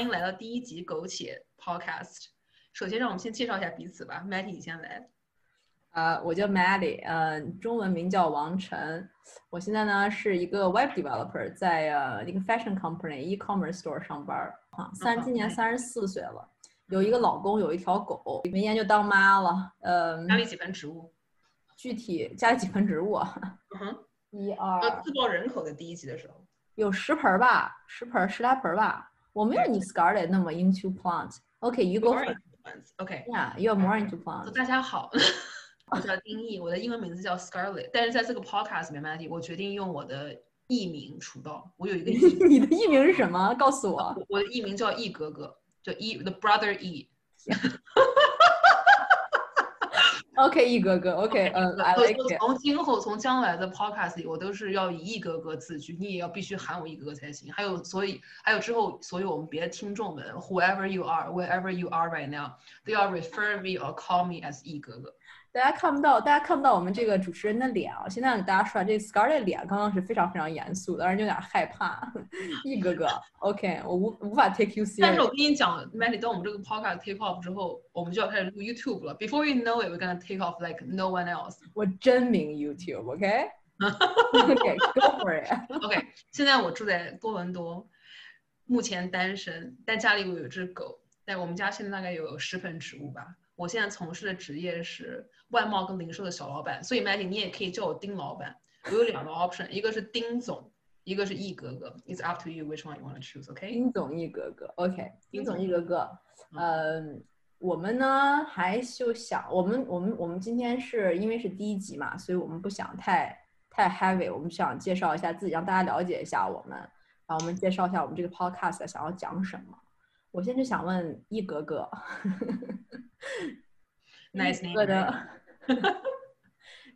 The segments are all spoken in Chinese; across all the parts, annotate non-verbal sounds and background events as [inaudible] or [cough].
欢迎来到第一集苟且 Podcast。首先，让我们先介绍一下彼此吧。Matty，你先来。呃，我叫 Matty，呃，中文名叫王晨。我现在呢是一个 Web developer，在呃一个 fashion company e-commerce store 上班。啊，三今年三十四岁了，有一个老公，有一条狗，明年就当妈了。呃，家里几盆植物？具体家里几盆植物？嗯哼，一二。呃，自报人口的第一集的时候，有十盆吧，十盆十来盆吧。我没有你 Scarlett 那么 into plant。OK，you go plants。OK，yeah，you are more into plants。大家好，我叫丁毅，我的英文名字叫 Scarlett，但是在这个 podcast 里面我决定用我的艺名出道。我有一个艺，你的艺名是什么？告诉我。我的艺名叫易哥哥，叫 E the brother E。OK，易哥哥，OK，嗯，I like it。从今后，从将来的 podcast 里，我都是要以易哥哥自居，你也要必须喊我易哥哥才行。还有，所以还有之后，所有我们别的听众们，whoever you are，wherever you are right now，they all refer me or call me as 易哥哥。大家看不到，大家看不到我们这个主持人的脸啊！现在给大家说，这 Scarlett 脸刚刚是非常非常严肃的，让人有点害怕。易哥哥，OK，我无无法 take you serious。但是我跟你讲，Mandy，当我们这个 podcast take off 之后，我们就要开始录 YouTube 了。Before you know it，we're gonna take off like no one else。我真名 YouTube，OK？OK，go for it。OK，现在我住在多伦多，目前单身，但家里我有只狗。但我们家现在大概有十盆植物吧。我现在从事的职业是外贸跟零售的小老板，所以 Maggie 你也可以叫我丁老板。我有两个 option，一个是丁总，一个是易哥哥。It's up to you which one you want to choose. OK？丁总易哥哥，OK？丁总易哥哥，嗯，我们呢还就想，我们我们我们今天是因为是第一集嘛，所以我们不想太太 heavy，我们想介绍一下自己，让大家了解一下我们，然后我们介绍一下我们这个 podcast 想要讲什么。我现在想问一格格。Nice name。的，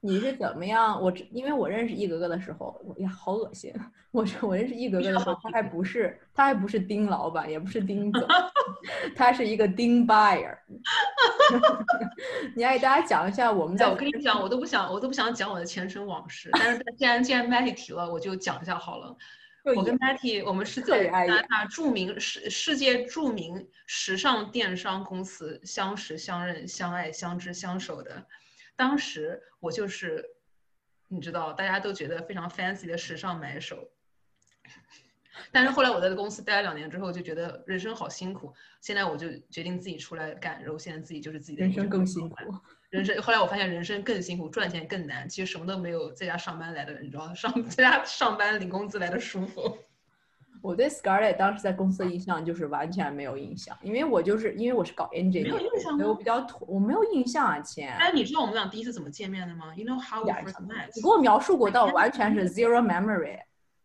你是怎么样？我因为我认识一格格的时候，我呀，好恶心！我我认识一格格的时候，他还不是他还不是丁老板，也不是丁总，[laughs] 他是一个丁 buyer。[laughs] 你来给大家讲一下我们在。我跟你讲，我都不想，我都不想讲我的前尘往事。但是既然既然 Matty 提了，我就讲一下好了。我跟 Matty，我们是在加拿大著名世世界著名时尚电商公司相识、相认、相爱、相知、相守的。当时我就是，你知道，大家都觉得非常 fancy 的时尚买手。但是后来我在公司待了两年之后，就觉得人生好辛苦。现在我就决定自己出来干，然后现在自己就是自己的人生更辛苦。人生后来我发现人生更辛苦，赚钱更难。其实什么都没有在家上班来的，你知道，上在家上班领工资来的舒服。我对 Scarlett 当时在公司的印象就是完全没有印象，因为我就是因为我是搞 engineer，没有印象我比较土，我没有印象啊，亲。哎，你知道我们俩第一次怎么见面的吗？You know how we first met？你给我描述过，但完全是 zero memory。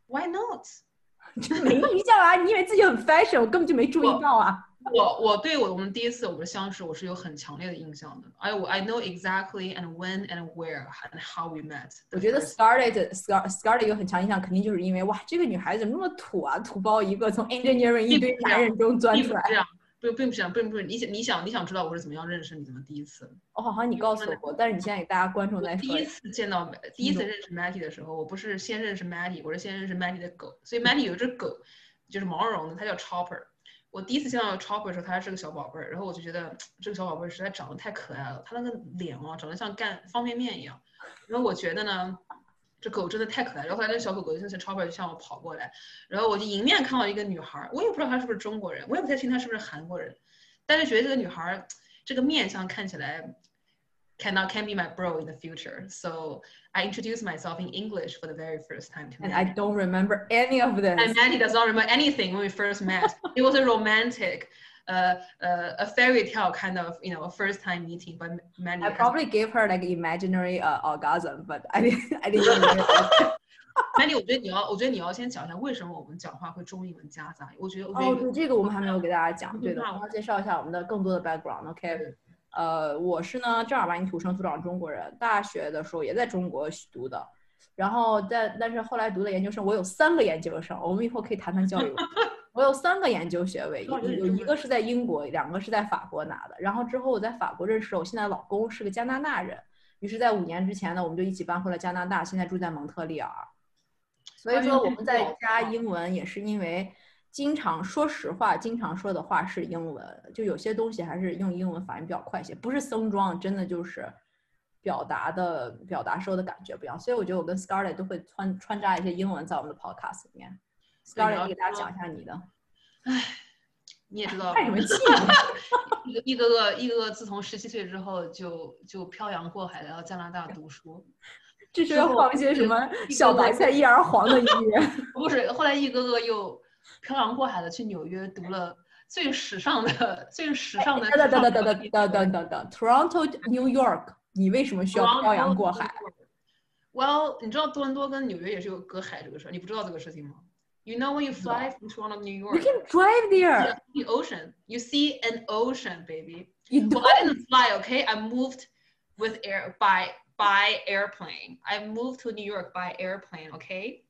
Why not？[laughs] 就没印象啊！你以为自己很 fashion，我根本就没注意到啊。我我对我我们第一次我们相识，我是有很强烈的印象的。I I know exactly and when and where and how we met。我觉得 Scarlett Scar Scarlett 有很强印象，肯定就是因为哇，这个女孩子怎么那么土啊，土包一个，从 engineering 一堆男人中钻出来。这样，不并不是这样，并不是你想你想你想知道我是怎么样认识你的吗？第一次，我，好像你告诉我过，但是你现在给大家观众来说。第一次见到第一次认识 Matty 的时候，我不是先认识 Matty，我是先认识 Matty 的狗，所以 Matty 有一只狗，就是毛茸茸的，它叫 Chopper。我第一次见到 Chopper 的时候，他还是个小宝贝儿，然后我就觉得这个小宝贝儿实在长得太可爱了，他那个脸哦，长得像干方便面一样。然后我觉得呢，这狗真的太可爱。然后后来那小狗狗就像 Chopper 就向我跑过来，然后我就迎面看到一个女孩，我也不知道她是不是中国人，我也不太清她是不是韩国人，但是觉得这个女孩这个面相看起来。cannot can be my bro in the future. So I introduced myself in English for the very first time to And I don't remember any of this. And Mandy does not remember anything when we first met. [laughs] it was a romantic, uh, uh, a fairy tale kind of, you know, a first time meeting. But Mandy, I probably gave her like imaginary uh, orgasm, but I didn't, [laughs] I didn't. [laughs] Mandy，我觉得你要，我觉得你要先讲一下为什么我们讲话会中英文夹杂。我觉得哦，对这个我们还没有给大家讲，对的，我要介绍一下我们的更多的 background。 呃，我是呢正儿八经土生土长中国人，大学的时候也在中国读的，然后但但是后来读的研究生，我有三个研究生，我们以后可以谈谈教育。[laughs] 我有三个研究学位，有一个是在英国，两个是在法国拿的。然后之后我在法国认识了我现在老公，是个加拿大人。于是，在五年之前呢，我们就一起搬回了加拿大，现在住在蒙特利尔。所以说我们在加英文也是因为。经常说实话，经常说的话是英文，就有些东西还是用英文反应比较快些，不是僧装，真的就是表达的表达时候的感觉不一样。所以我觉得我跟 Scarlett 都会穿穿插一些英文在我们的 Podcast 里面。Scarlett，你给大家讲一下你的。唉，你也知道，叹什么气？[laughs] 一个个一个个自从十七岁之后就就漂洋过海来到加拿大读书。这是要放一些什么小白菜一儿黄的音乐？[laughs] 不是，后来一个个又漂洋过海的去纽约读了最时尚的、最时尚的。等等等等等等等等等，Toronto New York，你为什么需要漂洋过海？Well，你知道多伦多跟纽约也是有隔海这个事儿，你不知道这个事情吗？You know when you fly from Toronto New York, you can drive there. The ocean, you see an ocean, baby. You don't. I didn't fly, okay? I moved with air by. by airplane. I moved to New York by airplane. OK，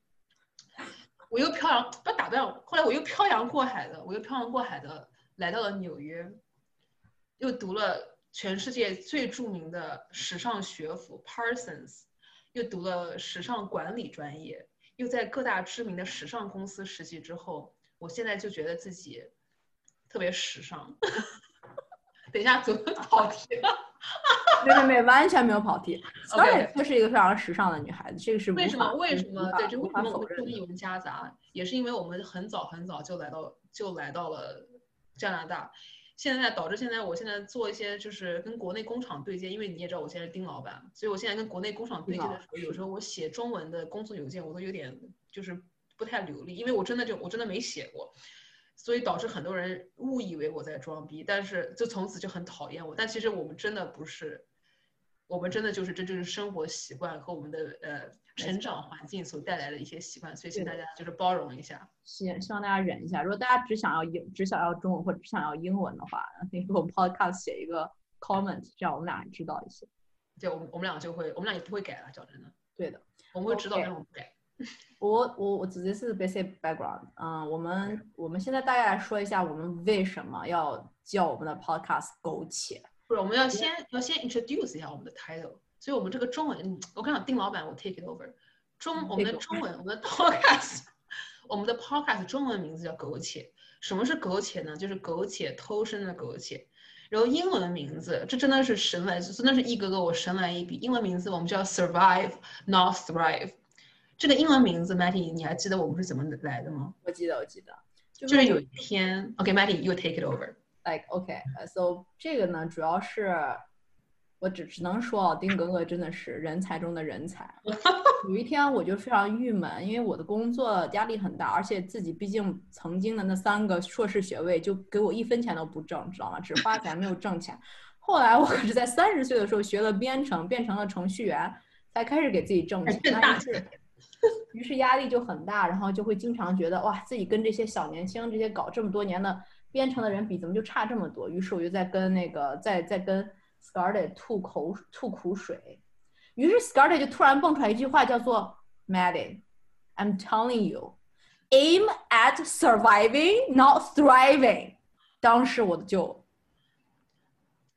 我又漂洋，不打断我。后来我又漂洋过海的，我又漂洋过海的来到了纽约，又读了全世界最著名的时尚学府 Parsons，又读了时尚管理专业，又在各大知名的时尚公司实习之后，我现在就觉得自己特别时尚。[laughs] 等一下，怎么跑题了？没没没，完全没有跑题。Scarlett 就是一个非常时尚的女孩子，这个是为什么？为什么？对，这为什么我们中英文夹杂，也是因为我们很早很早就来到就来到了加拿大，现在导致现在我现在做一些就是跟国内工厂对接，因为你也知道我现在是丁老板，所以我现在跟国内工厂对接的时候，有时候我写中文的工作邮件我都有点就是不太流利，因为我真的就我真的没写过。所以导致很多人误以为我在装逼，但是就从此就很讨厌我。但其实我们真的不是，我们真的就是这就是生活习惯和我们的呃成长环境所带来的一些习惯。所以请大家就是包容一下，希希望大家忍一下。如果大家只想要英只想要中文或者只想要英文的话，可以给我们 Podcast 写一个 [laughs] comment，这样我们俩知道一些。对，我们我们俩就会，我们俩也不会改了，讲真的。对的，我们会知道，但我们不改。[laughs] 我我我直接是 basic background，嗯，我们我们现在大概来说一下我们为什么要叫我们的 podcast 苟且。不是，我们要先要先 introduce 一下我们的 title。所以我们这个中文，我刚想丁老板，我 take it over。中我们的中文，我们的 [laughs] podcast，我们的 podcast 中文名字叫苟且。什么是苟且呢？就是苟且偷生的苟且。然后英文名字，这真的是神来，真的是一哥哥我神来一笔。英文名字我们叫 survive not thrive。这个英文名字，Matty，你还记得我们是怎么来的吗？我记得，我记得，就是有一天，OK，Matty，you take it over。Like OK，so 这个呢，主要是我只只能说啊，丁格格真的是人才中的人才。[laughs] 有一天我就非常郁闷，因为我的工作压力很大，而且自己毕竟曾经的那三个硕士学位就给我一分钱都不挣，知道吗？只花钱没有挣钱。后来我可是在三十岁的时候学了编程，变成了程序员，才开始给自己挣钱。于是压力就很大，然后就会经常觉得哇，自己跟这些小年轻、这些搞这么多年的编程的人比，怎么就差这么多？于是我就在跟那个在在跟 Scarlett 吐口吐苦水。于是 Scarlett 就突然蹦出来一句话，叫做 Maddie，I'm telling you，aim at surviving, not thriving。当时我就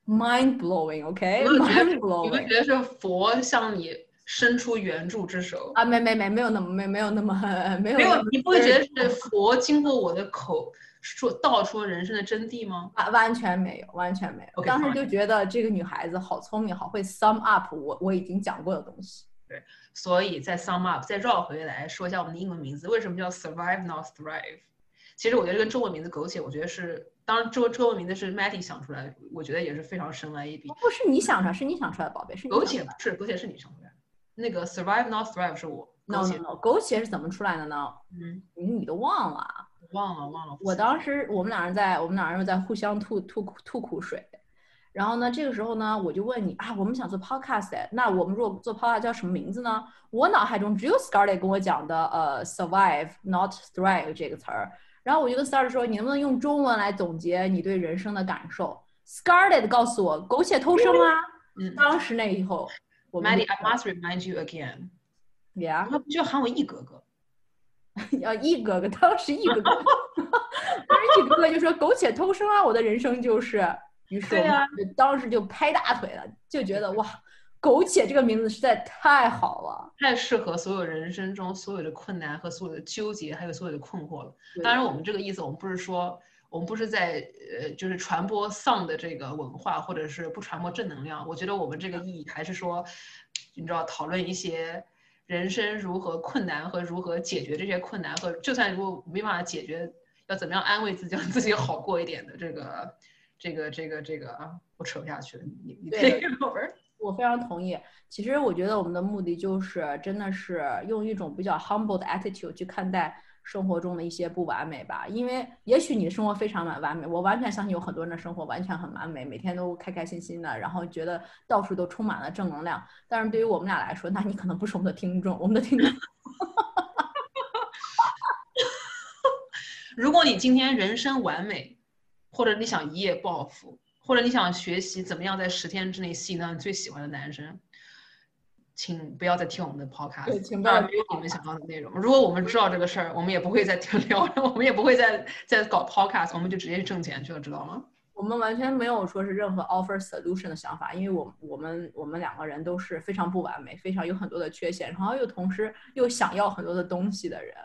mind blowing，OK，mind blowing。你们觉得是佛向你？伸出援助之手啊！没没没，没有那么没没有那么 [laughs] 没有没有，你不会觉得是佛经过我的口说道出人生的真谛吗？完完全没有，完全没有。当时就觉得这个女孩子好聪明，好会 sum up 我我已经讲过的东西。对，所以再 sum up，再绕回来说一下我们的英文名字为什么叫 survive not thrive。其实我觉得跟中文名字苟且，我觉得是当然中中文名字是 Matty 想出来，我觉得也是非常神来一笔。不是你想出来，是你想出来的，宝贝，是苟且是苟且是你想出来。那个 survive not thrive 是我。no no no，苟且是怎么出来的呢？嗯，你你都忘了？忘了忘了。我当时我们俩人在我们俩人又在互相吐吐吐苦水，然后呢，这个时候呢，我就问你啊，我们想做 podcast，那我们如果做 podcast 叫什么名字呢？我脑海中只有 Scarlett 跟我讲的呃 survive not thrive 这个词儿，然后我就跟 Scarlett 说，你能不能用中文来总结你对人生的感受？Scarlett 告诉我苟且偷生啊。嗯，当时那以后。Maddie, I must remind you again. Yeah，他不就喊我易哥哥？[laughs] 要易哥哥，当时易哥哥，[laughs] 当时易哥哥就说苟且偷生啊，我的人生就是。[laughs] 于是，当时就拍大腿了，就觉得哇，苟且这个名字实在太好了，太适合所有人生中所有的困难和所有的纠结，还有所有的困惑了。当然，我们这个意思，我们不是说我们不是在呃，就是传播丧的这个文化，或者是不传播正能量。我觉得我们这个意义还是说，你知道，讨论一些人生如何困难和如何解决这些困难，和就算如果没办法解决，要怎么样安慰自己，让自己好过一点的这个。这个这个这个啊，我扯不下去了。你你对，我非常同意。其实我觉得我们的目的就是，真的是用一种比较 humble 的 attitude 去看待生活中的一些不完美吧。因为也许你的生活非常完完美，我完全相信有很多人的生活完全很完美，每天都开开心心的，然后觉得到处都充满了正能量。但是对于我们俩来说，那你可能不是我们的听众，我们的听众。[laughs] 如果你今天人生完美。或者你想一夜暴富，或者你想学习怎么样在十天之内吸引到你最喜欢的男生，请不要再听我们的 podcast，对请不要没有你们想要的内容。如果我们知道这个事儿，我们也不会再听 [laughs] 聊，我们也不会再再搞 podcast，我们就直接去挣钱去了，知道吗？我们完全没有说是任何 offer solution 的想法，因为我我们我们两个人都是非常不完美，非常有很多的缺陷，然后又同时又想要很多的东西的人。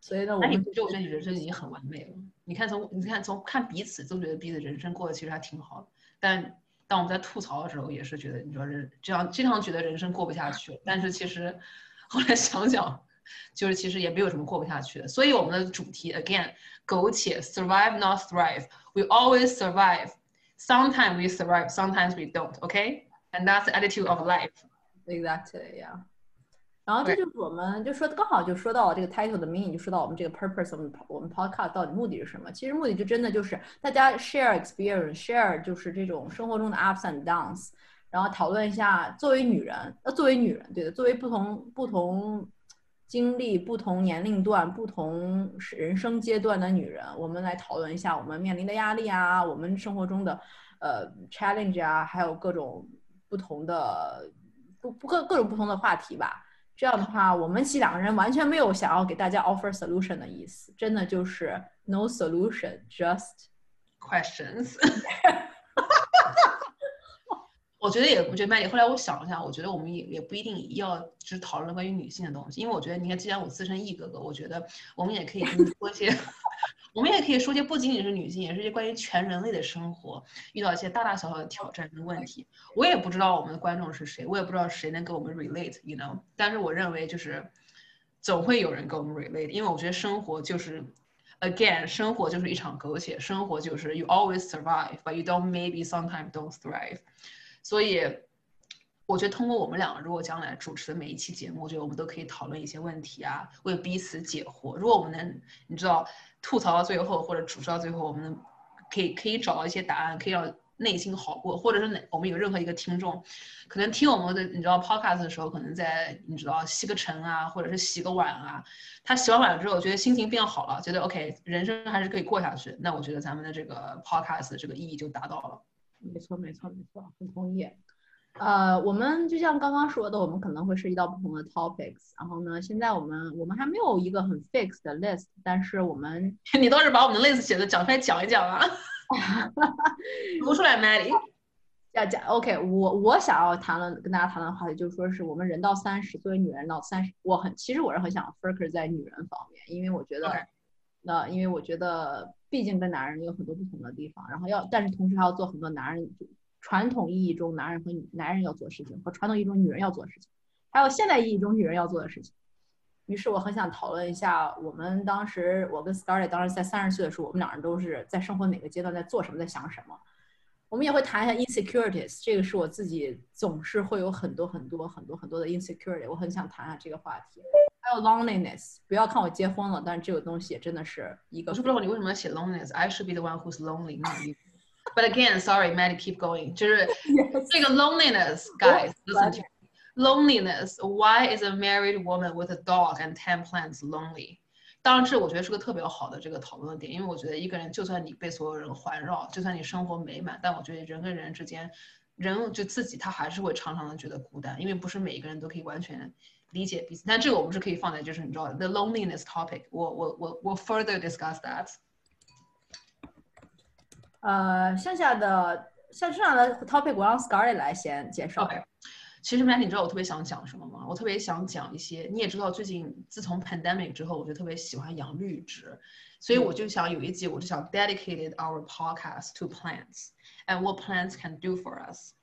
所以呢，我你不就我觉得你人生已经很完美了。你看从你看从看彼此都觉得彼此人生过得其实还挺好的。但当我们在吐槽的时候，也是觉得你说人这样经常觉得人生过不下去。但是其实后来想想，就是其实也没有什么过不下去的。所以我们的主题 again 苟且 survive not thrive。We always survive. Sometimes we survive, sometimes we don't. Okay, and that's the attitude of life. Exactly. yeah 然后这就是我们就说刚好就说到了这个 title 的 meaning，就说到我们这个 purpose，我们我们 podcast 到底目的是什么？其实目的就真的就是大家 share experience，share 就是这种生活中的 ups and downs，然后讨论一下作为女人，呃，作为女人，对的，作为不同不同经历、不同年龄段、不同人生阶段的女人，我们来讨论一下我们面临的压力啊，我们生活中的呃 challenge 啊，还有各种不同的不不各各种不同的话题吧。这样的话，我们其两个人完全没有想要给大家 offer solution 的意思，真的就是 no solution，just [laughs] questions。[laughs] [laughs] 我觉得也，我觉得麦迪。后来我想了一下，我觉得我们也也不一定要只讨论关于女性的东西，因为我觉得，你看，既然我自身一哥哥，我觉得我们也可以多一些。我们也可以说些不仅仅是女性，也是一些关于全人类的生活遇到一些大大小小的挑战跟问题。我也不知道我们的观众是谁，我也不知道谁能给我们 relate，you know。但是我认为就是总会有人跟我们 relate，因为我觉得生活就是，again，生活就是一场苟且，生活就是 you always survive，but you don't maybe sometimes don't thrive。所以我觉得通过我们两个如果将来主持的每一期节目，我觉得我们都可以讨论一些问题啊，为彼此解惑。如果我们能，你知道。吐槽到最后，或者主持到最后，我们可以可以找到一些答案，可以让内心好过，或者是哪我们有任何一个听众，可能听我们的你知道 podcast 的时候，可能在你知道吸个尘啊，或者是洗个碗啊，他洗完碗之后觉得心情变好了，觉得 OK，人生还是可以过下去，那我觉得咱们的这个 podcast 这个意义就达到了。没错，没错，没错，很同意。呃，我们就像刚刚说的，我们可能会涉及到不同的 topics。然后呢，现在我们我们还没有一个很 fixed 的 list，但是我们 [laughs] 你倒是把我们的 list 写的讲出来讲一讲啊，[laughs] 读出来，Maddie。要讲 OK，我我想要谈论跟大家谈论的话题就是说是我们人到三十，作为女人到三十，我很其实我是很想 focus 在女人方面，因为我觉得那因为我觉得毕竟跟男人有很多不同的地方，然后要但是同时还要做很多男人。传统意义中男人和女男人要做事情，和传统意义中女人要做事情，还有现代意义中女人要做的事情。于是我很想讨论一下，我们当时我跟 Scarlett 当时在三十岁的时候，我们两人都是在生活哪个阶段，在做什么，在想什么。我们也会谈一下 insecurities，这个是我自己总是会有很多很多很多很多的 insecurity，我很想谈下这个话题。还有 loneliness，不要看我结婚了，但是这个东西真的是一个。我是不知道你为什么要写 loneliness，I should be the one who's lonely. But again, sorry, Maddie, keep going. 就是这个 [laughs] loneliness, guys, listen to loneliness. Why is a married woman with a dog and ten plants lonely? 当然，这我觉得是个特别好的这个讨论的点，因为我觉得一个人就算你被所有人环绕，就算你生活美满，但我觉得人跟人之间，人就自己他还是会常常的觉得孤单，因为不是每一个人都可以完全理解彼此。但这个我们是可以放在就是你知道 the loneliness topic，我我我我 further discuss that。 呃，剩下的像这样的 topic，我让 Scarlett 来先介绍。其实 m a n 你知道我特别想讲什么吗？我特别想讲一些，你也知道，最近自从 pandemic 之后，我就特别喜欢养绿植，所以我就想有一集，我就想 dedicated our podcast to plants and what plants can do for us。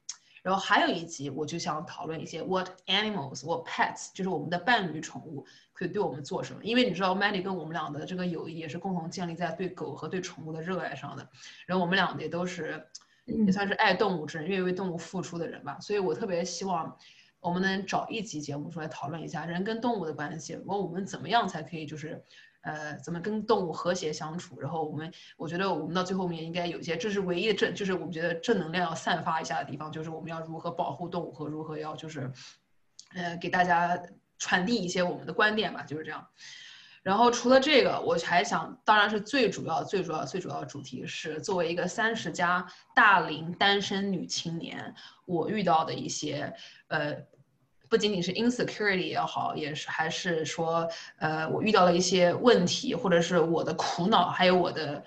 然后还有一集，我就想讨论一些 what animals，what pets，就是我们的伴侣宠物可以对我们做什么。因为你知道 Maddie 跟我们俩的这个友谊也是共同建立在对狗和对宠物的热爱上的。然后我们俩也都是。也算是爱动物之人，愿意为动物付出的人吧。所以我特别希望我们能找一集节目出来讨论一下人跟动物的关系，问我们怎么样才可以就是，呃，怎么跟动物和谐相处。然后我们，我觉得我们到最后面应该有一些，这是唯一的正，就是我们觉得正能量要散发一下的地方，就是我们要如何保护动物和如何要就是，呃，给大家传递一些我们的观点吧，就是这样。然后除了这个，我还想，当然是最主要、最主要、最主要的主题是，作为一个三十加大龄单身女青年，我遇到的一些，呃，不仅仅是 insecurity 也好，也是还是说，呃，我遇到了一些问题，或者是我的苦恼，还有我的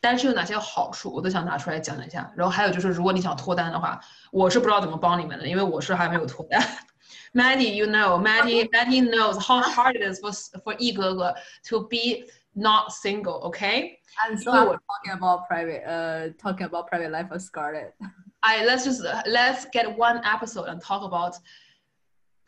单身有哪些好处，我都想拿出来讲一下。然后还有就是，如果你想脱单的话，我是不知道怎么帮你们的，因为我是还没有脱单。Maddie, [laughs] you know, Maddie, Maddie knows how hard it is for for 一哥哥 to be not single. Okay. And so I'm talking about private, uh, talking about private life of Scarlett. I let's just let's get one episode and talk about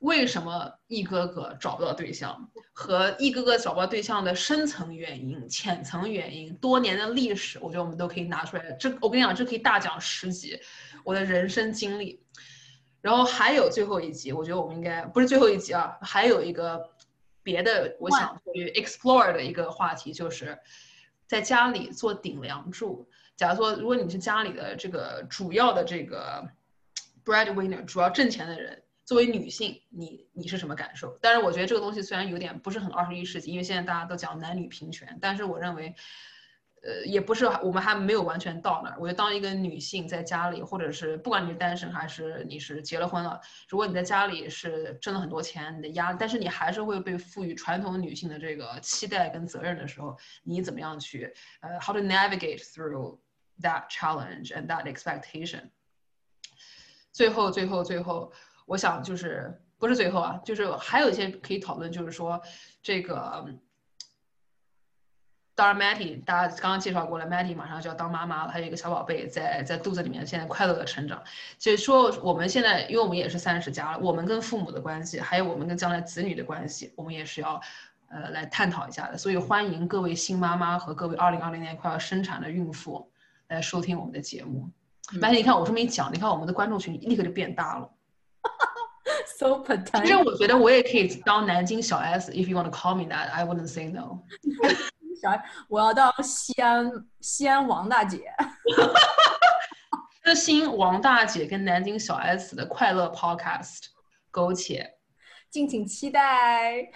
为什么一哥哥找不到对象，和一哥哥找不到对象的深层原因、浅层原因、多年的历史，我觉得我们都可以拿出来。这我跟你讲，这可以大讲十集，我的人生经历。然后还有最后一集，我觉得我们应该不是最后一集啊，还有一个别的我想去 explore 的一个话题，就是在家里做顶梁柱。假如说，如果你是家里的这个主要的这个 breadwinner，主要挣钱的人，作为女性，你你是什么感受？但是我觉得这个东西虽然有点不是很二十一世纪，因为现在大家都讲男女平权，但是我认为。呃，也不是，我们还没有完全到那儿。我觉得当一个女性在家里，或者是不管你是单身还是你是结了婚了，如果你在家里是挣了很多钱，你的压，但是你还是会被赋予传统女性的这个期待跟责任的时候，你怎么样去呃，how to navigate through that challenge and that expectation？最后，最后，最后，我想就是不是最后啊，就是还有一些可以讨论，就是说这个。当然，Matty，大家刚刚介绍过了，Matty 马上就要当妈妈了，还有一个小宝贝在在肚子里面，现在快乐的成长。所以说，我们现在，因为我们也是三十加了，我们跟父母的关系，还有我们跟将来子女的关系，我们也是要，呃，来探讨一下的。所以欢迎各位新妈妈和各位二零二零年快要生产的孕妇来收听我们的节目。Matty，你看我这么一讲，你看我们的观众群立刻就变大了。So potential。其实我觉得我也可以当南京小 S，if you want to call me that，I wouldn't say no。我要当西安西安王大姐，知心王大姐跟南京小 S 的快乐 Podcast，苟且，敬请期待。